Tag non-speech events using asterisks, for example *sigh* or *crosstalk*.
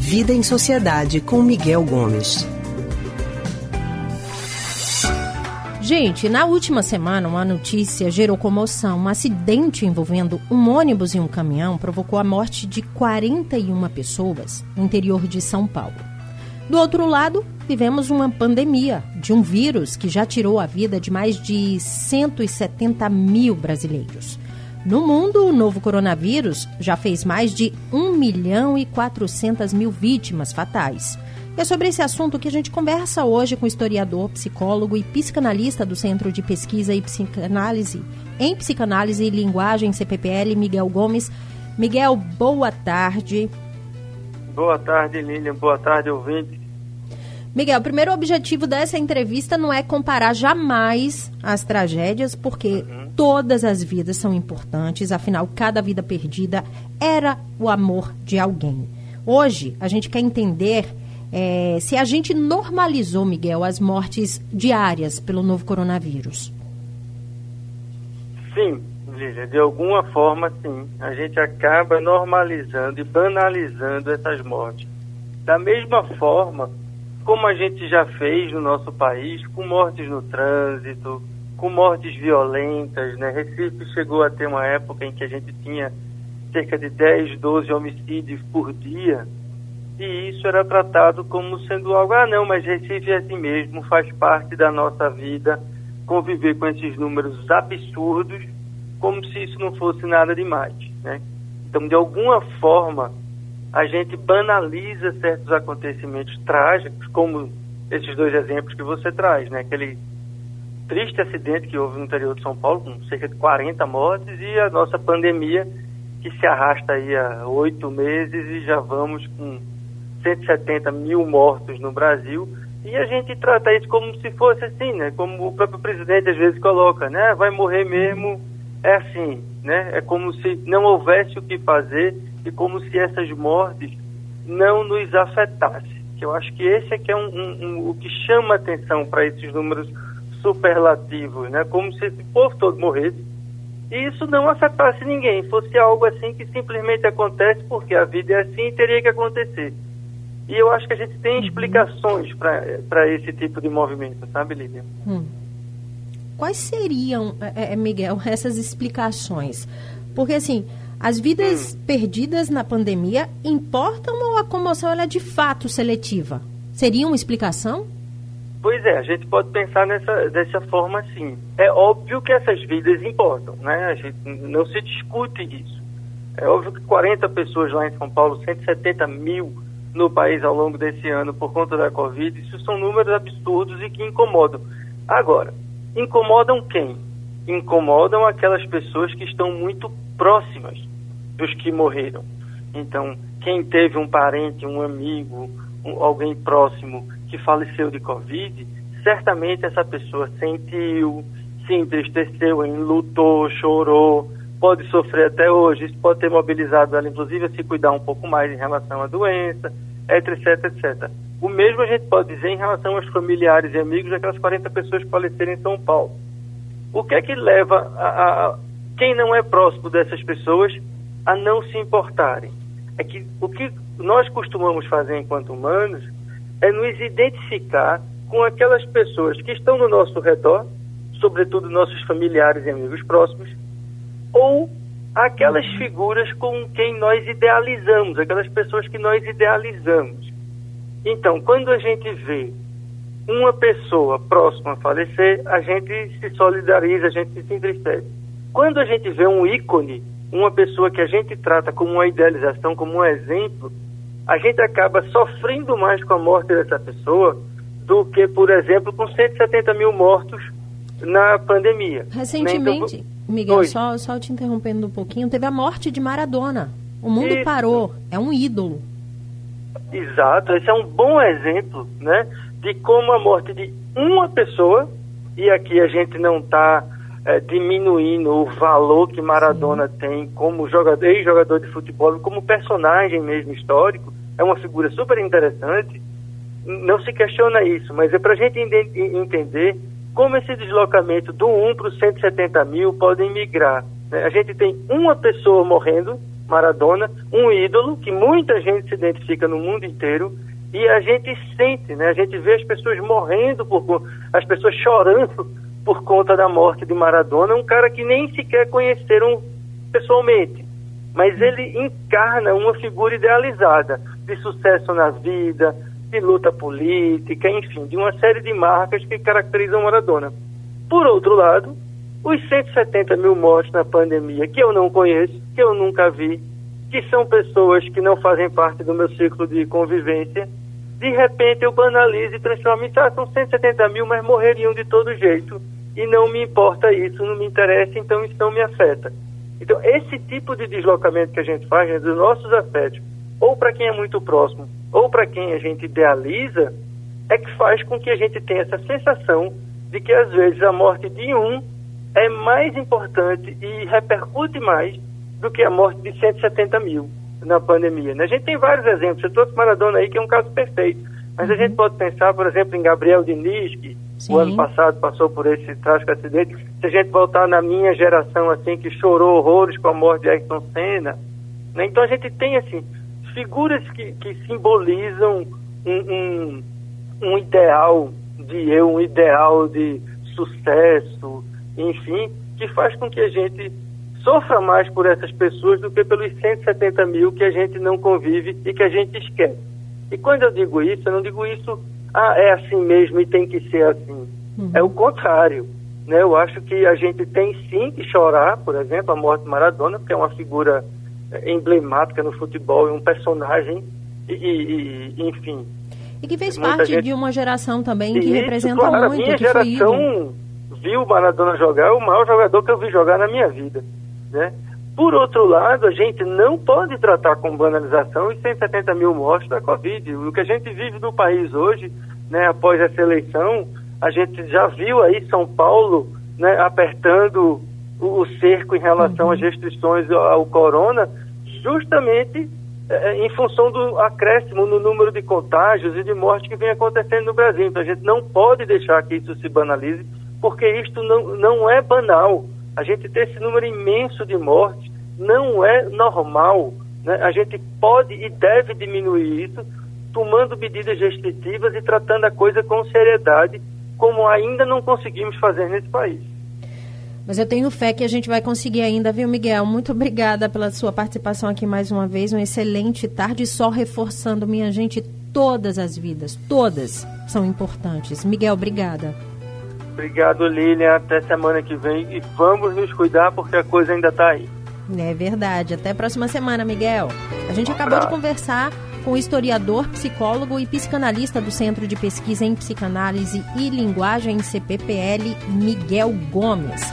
Vida em Sociedade com Miguel Gomes. Gente, na última semana, uma notícia gerou comoção. Um acidente envolvendo um ônibus e um caminhão provocou a morte de 41 pessoas no interior de São Paulo. Do outro lado, vivemos uma pandemia de um vírus que já tirou a vida de mais de 170 mil brasileiros. No mundo, o novo coronavírus já fez mais de 1 milhão e 400 mil vítimas fatais. E é sobre esse assunto que a gente conversa hoje com o historiador, psicólogo e psicanalista do Centro de Pesquisa e Psicanálise em Psicanálise e Linguagem CPPL, Miguel Gomes. Miguel, boa tarde. Boa tarde, Lilian. Boa tarde, ouvinte. Miguel, o primeiro objetivo dessa entrevista não é comparar jamais as tragédias, porque uhum. Todas as vidas são importantes, afinal, cada vida perdida era o amor de alguém. Hoje, a gente quer entender é, se a gente normalizou, Miguel, as mortes diárias pelo novo coronavírus. Sim, Lília, de alguma forma, sim. A gente acaba normalizando e banalizando essas mortes. Da mesma forma como a gente já fez no nosso país, com mortes no trânsito, com mortes violentas, né? Recife chegou a ter uma época em que a gente tinha cerca de 10, 12 homicídios por dia e isso era tratado como sendo algo, ah não, mas Recife é assim mesmo, faz parte da nossa vida conviver com esses números absurdos, como se isso não fosse nada demais, né? Então, de alguma forma, a gente banaliza certos acontecimentos trágicos, como esses dois exemplos que você traz, né? Aquele triste acidente que houve no interior de São Paulo, com cerca de 40 mortes, e a nossa pandemia, que se arrasta aí há oito meses e já vamos com 170 mil mortos no Brasil e a gente trata isso como se fosse assim, né? Como o próprio presidente às vezes coloca, né? Vai morrer mesmo, é assim, né? É como se não houvesse o que fazer e como se essas mortes não nos afetassem. Que eu acho que esse é que é um, um, um o que chama atenção para esses números superlativos, né? Como se esse povo todo morresse e isso não afetasse ninguém, fosse algo assim que simplesmente acontece porque a vida é assim e teria que acontecer. E eu acho que a gente tem uhum. explicações para esse tipo de movimento, sabe, Lívia? Hum. Quais seriam, é, é, Miguel, *laughs* essas explicações? Porque, assim, as vidas hum. perdidas na pandemia importam ou a comoção é de fato seletiva? Seria uma explicação? Pois é, a gente pode pensar nessa, dessa forma assim. É óbvio que essas vidas importam, né? A gente não se discute isso. É óbvio que 40 pessoas lá em São Paulo, 170 mil no país ao longo desse ano por conta da Covid, isso são números absurdos e que incomodam. Agora, incomodam quem? Incomodam aquelas pessoas que estão muito próximas dos que morreram. Então, quem teve um parente, um amigo, alguém próximo que faleceu de Covid, certamente essa pessoa sentiu, se entristeceu, enlutou, chorou, pode sofrer até hoje, isso pode ter mobilizado ela, inclusive, a se cuidar um pouco mais em relação à doença, etc, etc. O mesmo a gente pode dizer em relação aos familiares e amigos daquelas 40 pessoas que faleceram em São Paulo. O que é que leva a, a, quem não é próximo dessas pessoas a não se importarem? É que o que nós costumamos fazer enquanto humanos é nos identificar com aquelas pessoas que estão no nosso redor, sobretudo nossos familiares e amigos próximos, ou aquelas figuras com quem nós idealizamos, aquelas pessoas que nós idealizamos. Então, quando a gente vê uma pessoa próxima a falecer, a gente se solidariza, a gente se entristece. Quando a gente vê um ícone, uma pessoa que a gente trata como uma idealização, como um exemplo, a gente acaba sofrendo mais com a morte dessa pessoa do que, por exemplo, com 170 mil mortos na pandemia. Recentemente, Miguel, só, só te interrompendo um pouquinho, teve a morte de Maradona. O mundo Isso. parou, é um ídolo. Exato, esse é um bom exemplo, né, de como a morte de uma pessoa, e aqui a gente não está é, diminuindo o valor que Maradona Sim. tem como jogador, ex-jogador de futebol, como personagem mesmo histórico, é uma figura super interessante, não se questiona isso, mas é para a gente entender como esse deslocamento do 1 para os 170 mil podem migrar. Né? A gente tem uma pessoa morrendo Maradona, um ídolo que muita gente se identifica no mundo inteiro e a gente sente, né? A gente vê as pessoas morrendo por as pessoas chorando por conta da morte de Maradona, um cara que nem sequer conheceram pessoalmente, mas ele encarna uma figura idealizada de sucesso na vida, de luta política, enfim, de uma série de marcas que caracterizam Maradona. Por outro lado, os 170 mil mortos na pandemia, que eu não conheço, que eu nunca vi, que são pessoas que não fazem parte do meu ciclo de convivência, de repente eu banalizo e transformo em, ah, são 170 mil, mas morreriam de todo jeito. E não me importa isso, não me interessa, então isso não me afeta. Então, esse tipo de deslocamento que a gente faz né, dos nossos afetos, ou para quem é muito próximo, ou para quem a gente idealiza, é que faz com que a gente tenha essa sensação de que às vezes a morte de um é mais importante e repercute mais do que a morte de 170 mil na pandemia. Né? A gente tem vários exemplos. Você trouxe Maradona aí, que é um caso perfeito. Mas a uhum. gente pode pensar, por exemplo, em Gabriel Diniz, que Sim. o ano passado passou por esse trágico acidente. Se a gente voltar na minha geração, assim, que chorou horrores com a morte de Ayrton Senna. Né? Então a gente tem, assim, figuras que, que simbolizam um, um, um ideal de eu, um ideal de sucesso, enfim, que faz com que a gente sofra mais por essas pessoas do que pelos 170 mil que a gente não convive e que a gente esquece. E quando eu digo isso, eu não digo isso, ah, é assim mesmo e tem que ser assim. Uhum. É o contrário. Né? Eu acho que a gente tem sim que chorar, por exemplo, a morte de Maradona, porque é uma figura emblemática no futebol, um personagem, e, e, e enfim. E que fez parte gente... de uma geração também que isso, representa claro, muito. A minha geração viu o Maradona jogar, é o maior jogador que eu vi jogar na minha vida. Né? Por outro lado, a gente não pode tratar com banalização os 170 mil mortes da Covid. O que a gente vive no país hoje, né, após essa eleição, a gente já viu aí São Paulo né, apertando o, cerco em relação às restrições ao corona, justamente é, em função do acréscimo no número de contágios e de mortes que vem acontecendo no Brasil. Então a gente não pode deixar que isso se banalize, porque isto não, não é banal. A gente ter esse número imenso de mortes não é normal. Né? A gente pode e deve diminuir isso tomando medidas restritivas e tratando a coisa com seriedade, como ainda não conseguimos fazer nesse país. Mas eu tenho fé que a gente vai conseguir ainda, viu, Miguel? Muito obrigada pela sua participação aqui mais uma vez. Um excelente tarde, só reforçando, minha gente, todas as vidas, todas são importantes. Miguel, obrigada. Obrigado, Lilian. Até semana que vem. E vamos nos cuidar porque a coisa ainda está aí. É verdade. Até a próxima semana, Miguel. A gente um acabou de conversar com o historiador, psicólogo e psicanalista do Centro de Pesquisa em Psicanálise e Linguagem CPPL, Miguel Gomes.